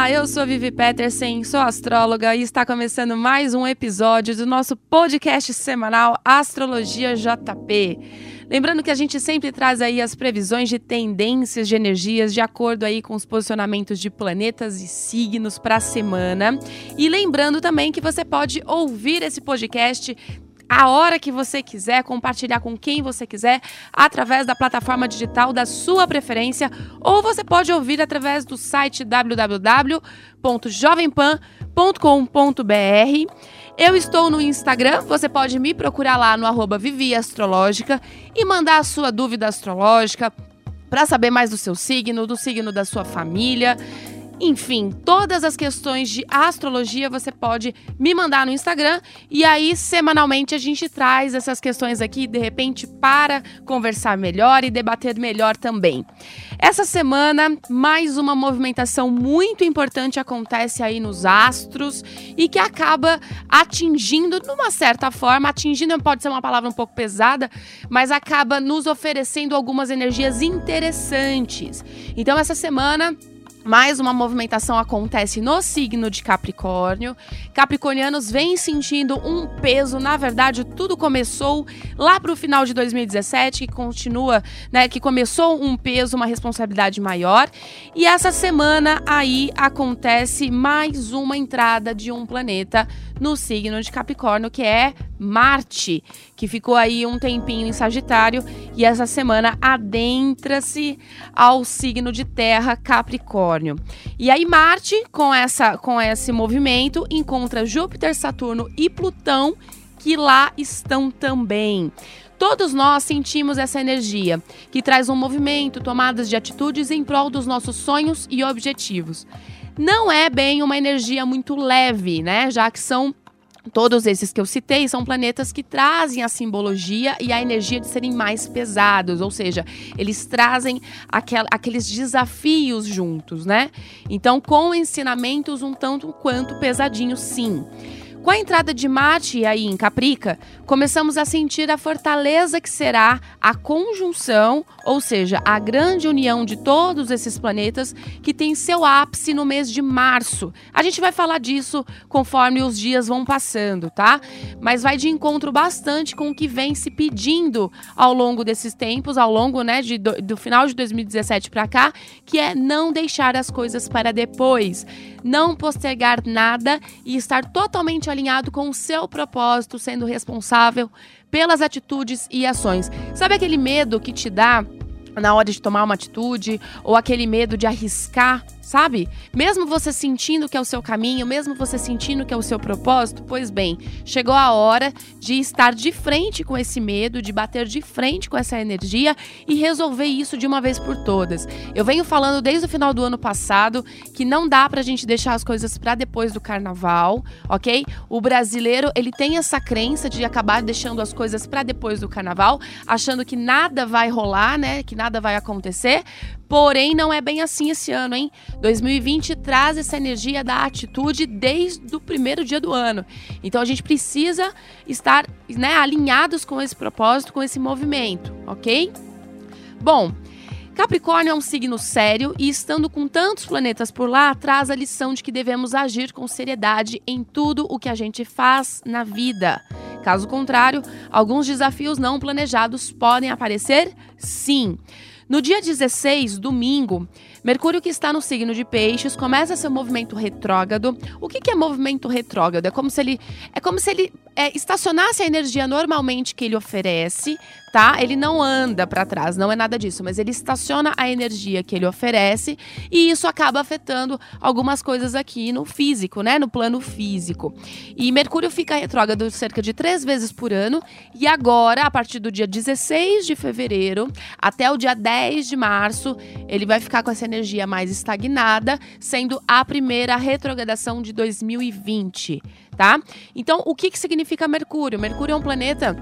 Olá, eu sou Vivi Peterson, sou astróloga e está começando mais um episódio do nosso podcast semanal Astrologia JP. Lembrando que a gente sempre traz aí as previsões de tendências de energias de acordo aí com os posicionamentos de planetas e signos para a semana. E lembrando também que você pode ouvir esse podcast a hora que você quiser, compartilhar com quem você quiser, através da plataforma digital da sua preferência, ou você pode ouvir através do site www.jovempan.com.br. Eu estou no Instagram, você pode me procurar lá no arroba Vivi Astrológica e mandar a sua dúvida astrológica para saber mais do seu signo, do signo da sua família. Enfim, todas as questões de astrologia você pode me mandar no Instagram e aí semanalmente a gente traz essas questões aqui de repente para conversar melhor e debater melhor também. Essa semana, mais uma movimentação muito importante acontece aí nos astros e que acaba atingindo, de uma certa forma, atingindo pode ser uma palavra um pouco pesada, mas acaba nos oferecendo algumas energias interessantes. Então, essa semana mais uma movimentação acontece no signo de Capricórnio. Capricornianos vêm sentindo um peso. Na verdade, tudo começou lá para o final de 2017, que continua, né? Que começou um peso, uma responsabilidade maior. E essa semana aí acontece mais uma entrada de um planeta no signo de Capricórnio, que é Marte, que ficou aí um tempinho em Sagitário e essa semana adentra-se ao signo de Terra Capricórnio. E aí Marte, com essa com esse movimento, encontra Júpiter, Saturno e Plutão, que lá estão também. Todos nós sentimos essa energia, que traz um movimento, tomadas de atitudes em prol dos nossos sonhos e objetivos não é bem uma energia muito leve, né? Já que são Todos esses que eu citei são planetas que trazem a simbologia e a energia de serem mais pesados, ou seja, eles trazem aquel, aqueles desafios juntos, né? Então, com ensinamentos um tanto quanto pesadinhos, sim. Com a entrada de Marte aí em Caprica, começamos a sentir a fortaleza que será a conjunção, ou seja, a grande união de todos esses planetas que tem seu ápice no mês de março. A gente vai falar disso conforme os dias vão passando, tá? Mas vai de encontro bastante com o que vem se pedindo ao longo desses tempos, ao longo, né, de, do, do final de 2017 para cá, que é não deixar as coisas para depois, não postergar nada e estar totalmente alinhado com o seu propósito, sendo responsável pelas atitudes e ações. Sabe aquele medo que te dá na hora de tomar uma atitude ou aquele medo de arriscar sabe? Mesmo você sentindo que é o seu caminho, mesmo você sentindo que é o seu propósito, pois bem, chegou a hora de estar de frente com esse medo, de bater de frente com essa energia e resolver isso de uma vez por todas. Eu venho falando desde o final do ano passado que não dá pra gente deixar as coisas para depois do carnaval, ok? O brasileiro, ele tem essa crença de acabar deixando as coisas para depois do carnaval, achando que nada vai rolar, né? Que nada vai acontecer. Porém, não é bem assim esse ano, hein? 2020 traz essa energia da atitude desde o primeiro dia do ano. Então a gente precisa estar né, alinhados com esse propósito, com esse movimento, ok? Bom, Capricórnio é um signo sério e, estando com tantos planetas por lá, traz a lição de que devemos agir com seriedade em tudo o que a gente faz na vida. Caso contrário, alguns desafios não planejados podem aparecer sim. No dia 16, domingo, Mercúrio, que está no signo de Peixes, começa seu movimento retrógrado. O que, que é movimento retrógrado? É como se ele, é como se ele é, estacionasse a energia normalmente que ele oferece, tá? Ele não anda para trás, não é nada disso, mas ele estaciona a energia que ele oferece e isso acaba afetando algumas coisas aqui no físico, né? No plano físico. E Mercúrio fica retrógrado cerca de três vezes por ano e agora, a partir do dia 16 de fevereiro até o dia 10 de março, ele vai ficar com essa energia mais estagnada, sendo a primeira retrogradação de 2020, tá? Então, o que, que significa Mercúrio? Mercúrio é um planeta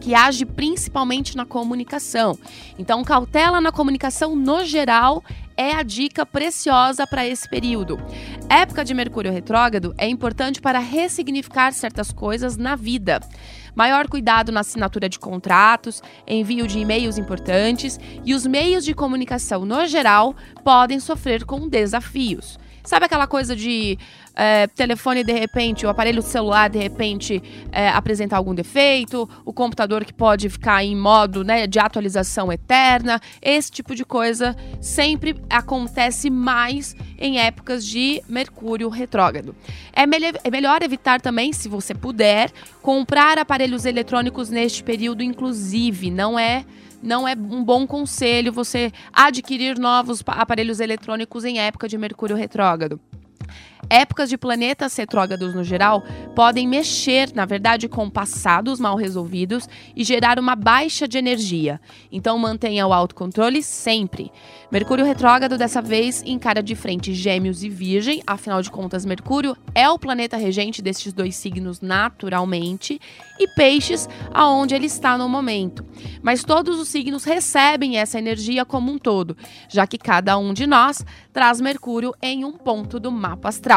que age principalmente na comunicação. Então, cautela na comunicação no geral é a dica preciosa para esse período. Época de Mercúrio retrógrado é importante para ressignificar certas coisas na vida. Maior cuidado na assinatura de contratos, envio de e-mails importantes e os meios de comunicação no geral podem sofrer com desafios. Sabe aquela coisa de é, telefone de repente, o aparelho celular de repente é, apresentar algum defeito, o computador que pode ficar em modo né, de atualização eterna, esse tipo de coisa sempre acontece mais em épocas de Mercúrio retrógrado. É, me é melhor evitar também, se você puder, comprar aparelhos eletrônicos neste período, inclusive, não é não é um bom conselho você adquirir novos aparelhos eletrônicos em época de Mercúrio retrógrado. Épocas de planetas retrógrados no geral podem mexer, na verdade, com passados mal resolvidos e gerar uma baixa de energia. Então mantenha o autocontrole sempre. Mercúrio retrógrado dessa vez encara de frente Gêmeos e Virgem, afinal de contas, Mercúrio é o planeta regente destes dois signos naturalmente, e Peixes, aonde ele está no momento. Mas todos os signos recebem essa energia como um todo, já que cada um de nós traz Mercúrio em um ponto do mapa astral.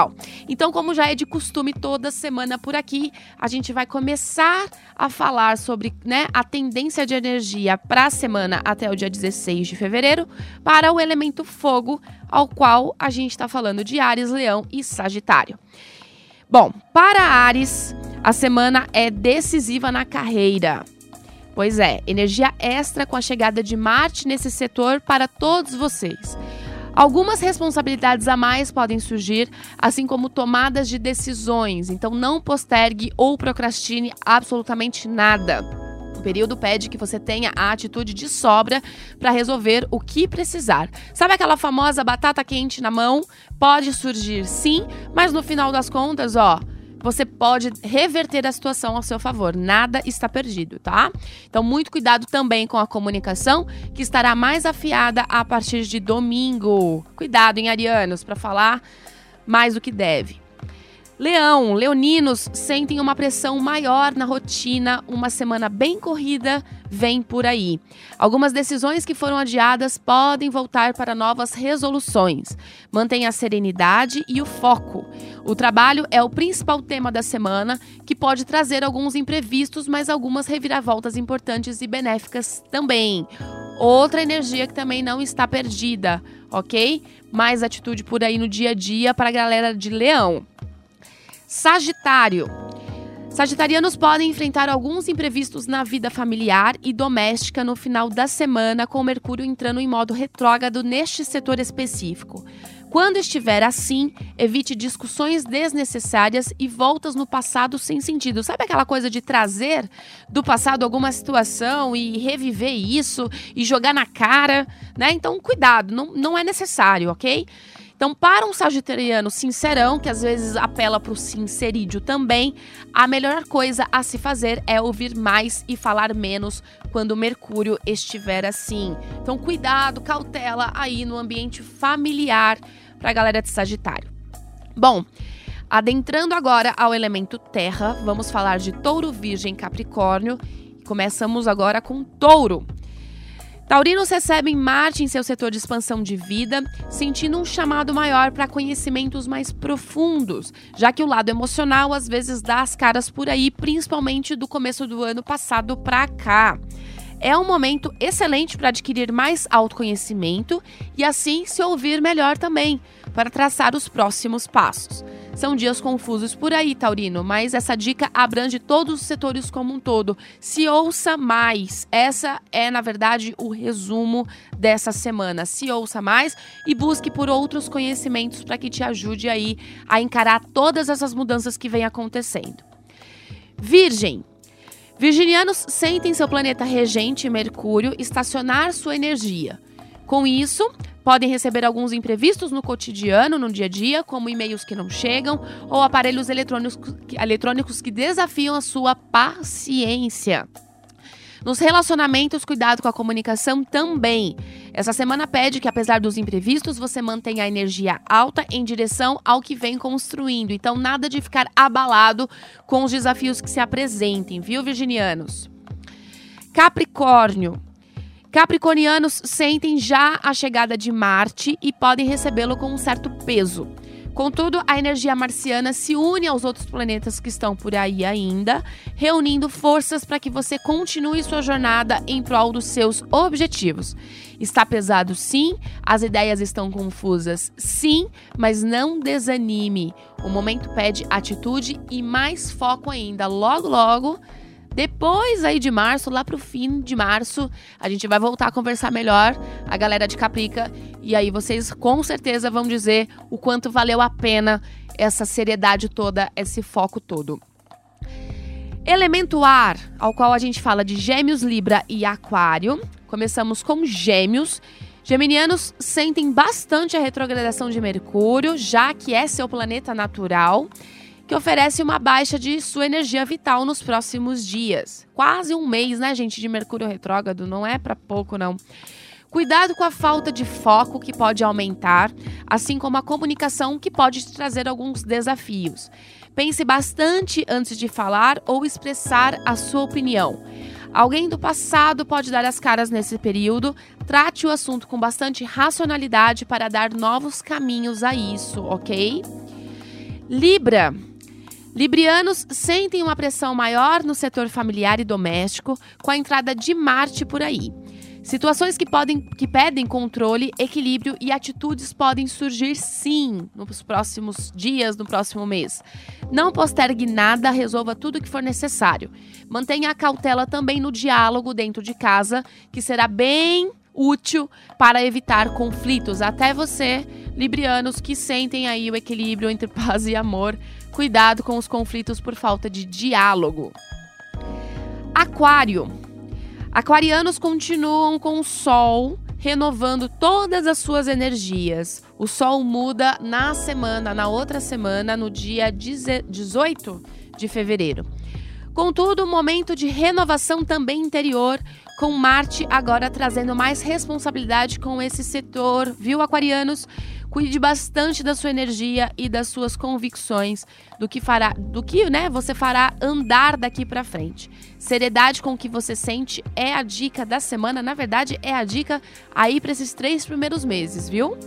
Então, como já é de costume toda semana por aqui, a gente vai começar a falar sobre né, a tendência de energia para a semana até o dia 16 de fevereiro para o elemento fogo, ao qual a gente está falando de Ares, Leão e Sagitário. Bom, para Ares, a semana é decisiva na carreira. Pois é, energia extra com a chegada de Marte nesse setor para todos vocês. Algumas responsabilidades a mais podem surgir, assim como tomadas de decisões, então não postergue ou procrastine absolutamente nada. O período pede que você tenha a atitude de sobra para resolver o que precisar. Sabe aquela famosa batata quente na mão? Pode surgir sim, mas no final das contas, ó, você pode reverter a situação ao seu favor. Nada está perdido, tá? Então, muito cuidado também com a comunicação, que estará mais afiada a partir de domingo. Cuidado, em arianos, para falar mais do que deve. Leão, leoninos sentem uma pressão maior na rotina, uma semana bem corrida vem por aí. Algumas decisões que foram adiadas podem voltar para novas resoluções. Mantenha a serenidade e o foco. O trabalho é o principal tema da semana, que pode trazer alguns imprevistos, mas algumas reviravoltas importantes e benéficas também. Outra energia que também não está perdida, ok? Mais atitude por aí no dia a dia para a galera de Leão. Sagitário. Sagitarianos podem enfrentar alguns imprevistos na vida familiar e doméstica no final da semana, com Mercúrio entrando em modo retrógrado neste setor específico. Quando estiver assim, evite discussões desnecessárias e voltas no passado sem sentido. Sabe aquela coisa de trazer do passado alguma situação e reviver isso e jogar na cara, né? Então, cuidado, não, não é necessário, ok? Então, para um sagitariano sincerão, que às vezes apela para o sincerídio também, a melhor coisa a se fazer é ouvir mais e falar menos quando Mercúrio estiver assim. Então, cuidado, cautela aí no ambiente familiar para a galera de Sagitário. Bom, adentrando agora ao elemento terra, vamos falar de Touro, Virgem, Capricórnio. Começamos agora com Touro. Taurinos recebem Marte em seu setor de expansão de vida, sentindo um chamado maior para conhecimentos mais profundos, já que o lado emocional às vezes dá as caras por aí, principalmente do começo do ano passado para cá. É um momento excelente para adquirir mais autoconhecimento e assim se ouvir melhor também, para traçar os próximos passos. São dias confusos por aí, Taurino, mas essa dica abrange todos os setores como um todo. Se ouça mais. Essa é, na verdade, o resumo dessa semana. Se ouça mais e busque por outros conhecimentos para que te ajude aí a encarar todas essas mudanças que vêm acontecendo. Virgem, Virginianos sentem seu planeta regente, Mercúrio, estacionar sua energia. Com isso, podem receber alguns imprevistos no cotidiano, no dia a dia, como e-mails que não chegam ou aparelhos eletrônicos, eletrônicos que desafiam a sua paciência. Nos relacionamentos, cuidado com a comunicação também. Essa semana pede que, apesar dos imprevistos, você mantenha a energia alta em direção ao que vem construindo. Então, nada de ficar abalado com os desafios que se apresentem, viu, virginianos? Capricórnio. Capricornianos sentem já a chegada de Marte e podem recebê-lo com um certo peso. Contudo, a energia marciana se une aos outros planetas que estão por aí ainda, reunindo forças para que você continue sua jornada em prol dos seus objetivos. Está pesado, sim, as ideias estão confusas, sim, mas não desanime. O momento pede atitude e mais foco ainda. Logo, logo depois aí de março, lá pro fim de março, a gente vai voltar a conversar melhor, a galera de Caprica, e aí vocês com certeza vão dizer o quanto valeu a pena essa seriedade toda, esse foco todo. Elemento ar, ao qual a gente fala de Gêmeos, Libra e Aquário. Começamos com Gêmeos. Geminianos sentem bastante a retrogradação de Mercúrio, já que é seu planeta natural que oferece uma baixa de sua energia vital nos próximos dias. Quase um mês, né, gente, de Mercúrio retrógrado, não é para pouco não. Cuidado com a falta de foco que pode aumentar, assim como a comunicação que pode te trazer alguns desafios. Pense bastante antes de falar ou expressar a sua opinião. Alguém do passado pode dar as caras nesse período. Trate o assunto com bastante racionalidade para dar novos caminhos a isso, ok? Libra. Librianos sentem uma pressão maior no setor familiar e doméstico com a entrada de Marte por aí. Situações que, podem, que pedem controle, equilíbrio e atitudes podem surgir sim nos próximos dias, no próximo mês. Não postergue nada, resolva tudo o que for necessário. Mantenha a cautela também no diálogo dentro de casa, que será bem útil para evitar conflitos. Até você, librianos, que sentem aí o equilíbrio entre paz e amor, Cuidado com os conflitos por falta de diálogo. Aquário. Aquarianos continuam com o Sol renovando todas as suas energias. O Sol muda na semana, na outra semana, no dia 18 de fevereiro. Contudo, um momento de renovação também interior, com Marte agora trazendo mais responsabilidade com esse setor, viu, aquarianos? Cuide bastante da sua energia e das suas convicções, do que fará, do que, né, você fará andar daqui para frente. Seriedade com o que você sente é a dica da semana, na verdade é a dica aí para esses três primeiros meses, viu?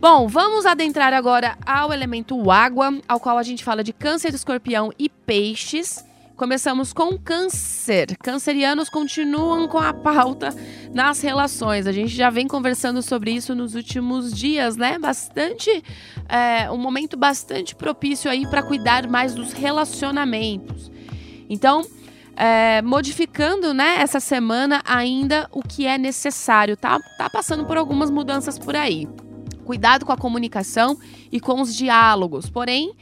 Bom, vamos adentrar agora ao elemento água, ao qual a gente fala de câncer, escorpião e peixes. Começamos com câncer. Cancerianos continuam com a pauta nas relações. A gente já vem conversando sobre isso nos últimos dias, né? Bastante, é, um momento bastante propício aí para cuidar mais dos relacionamentos. Então, é, modificando, né, essa semana ainda o que é necessário, tá? Tá passando por algumas mudanças por aí. Cuidado com a comunicação e com os diálogos. Porém,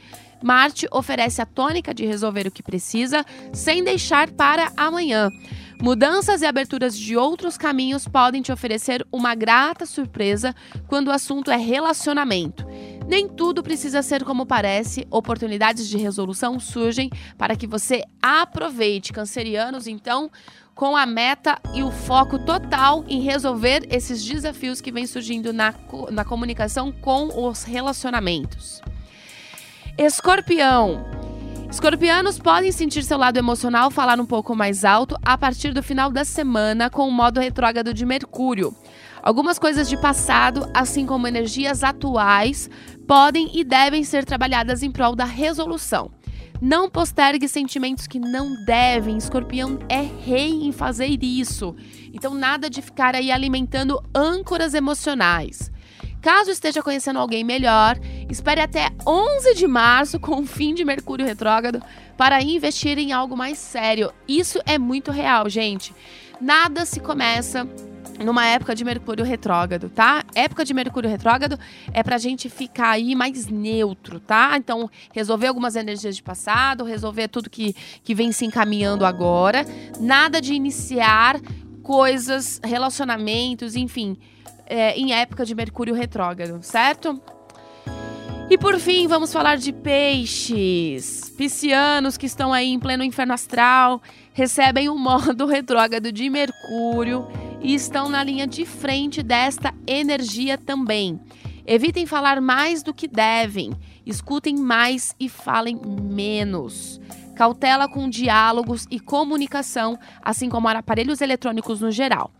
Marte oferece a tônica de resolver o que precisa sem deixar para amanhã. Mudanças e aberturas de outros caminhos podem te oferecer uma grata surpresa quando o assunto é relacionamento. Nem tudo precisa ser como parece, oportunidades de resolução surgem para que você aproveite. Cancerianos, então, com a meta e o foco total em resolver esses desafios que vêm surgindo na, na comunicação com os relacionamentos. Escorpião. Escorpianos podem sentir seu lado emocional falar um pouco mais alto a partir do final da semana com o modo retrógrado de Mercúrio. Algumas coisas de passado, assim como energias atuais, podem e devem ser trabalhadas em prol da resolução. Não postergue sentimentos que não devem. Escorpião é rei em fazer isso. Então, nada de ficar aí alimentando âncoras emocionais. Caso esteja conhecendo alguém melhor, espere até 11 de março, com o fim de Mercúrio retrógrado, para investir em algo mais sério. Isso é muito real, gente. Nada se começa numa época de Mercúrio retrógrado, tá? Época de Mercúrio retrógrado é pra gente ficar aí mais neutro, tá? Então, resolver algumas energias de passado, resolver tudo que, que vem se encaminhando agora. Nada de iniciar coisas, relacionamentos, enfim, é, em época de Mercúrio retrógrado, certo? E por fim, vamos falar de peixes. Piscianos que estão aí em pleno inferno astral recebem o modo retrógrado de Mercúrio e estão na linha de frente desta energia também. Evitem falar mais do que devem, escutem mais e falem menos. Cautela com diálogos e comunicação, assim como aparelhos eletrônicos no geral.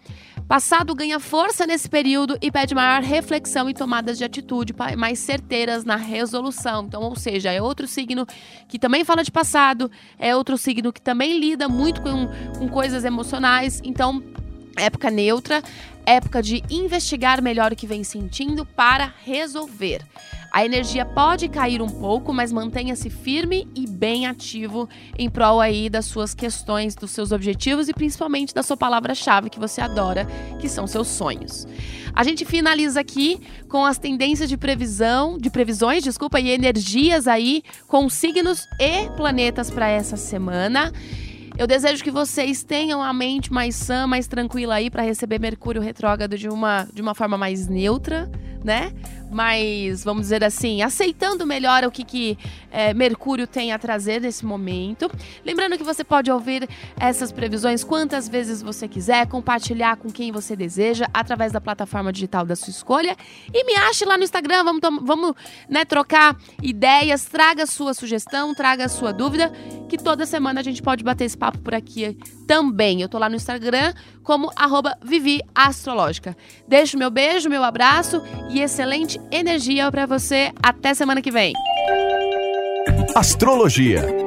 Passado ganha força nesse período e pede maior reflexão e tomadas de atitude mais certeiras na resolução. Então, ou seja, é outro signo que também fala de passado, é outro signo que também lida muito com, com coisas emocionais. Então, época neutra, época de investigar melhor o que vem sentindo para resolver. A energia pode cair um pouco, mas mantenha-se firme e bem ativo em prol aí das suas questões, dos seus objetivos e principalmente da sua palavra-chave que você adora, que são seus sonhos. A gente finaliza aqui com as tendências de previsão, de previsões, desculpa, e energias aí com signos e planetas para essa semana. Eu desejo que vocês tenham a mente mais sã, mais tranquila aí para receber Mercúrio retrógrado de uma, de uma forma mais neutra, né? mais, vamos dizer assim, aceitando melhor o que, que é, Mercúrio tem a trazer nesse momento. Lembrando que você pode ouvir essas previsões quantas vezes você quiser, compartilhar com quem você deseja através da plataforma digital da sua escolha. E me ache lá no Instagram, vamos, vamos né, trocar ideias, traga sua sugestão, traga sua dúvida, que toda semana a gente pode bater esse papo por aqui também. Eu tô lá no Instagram como arroba Vivi Astrológica. Deixo meu beijo, meu abraço e excelente energia para você. Até semana que vem. Astrologia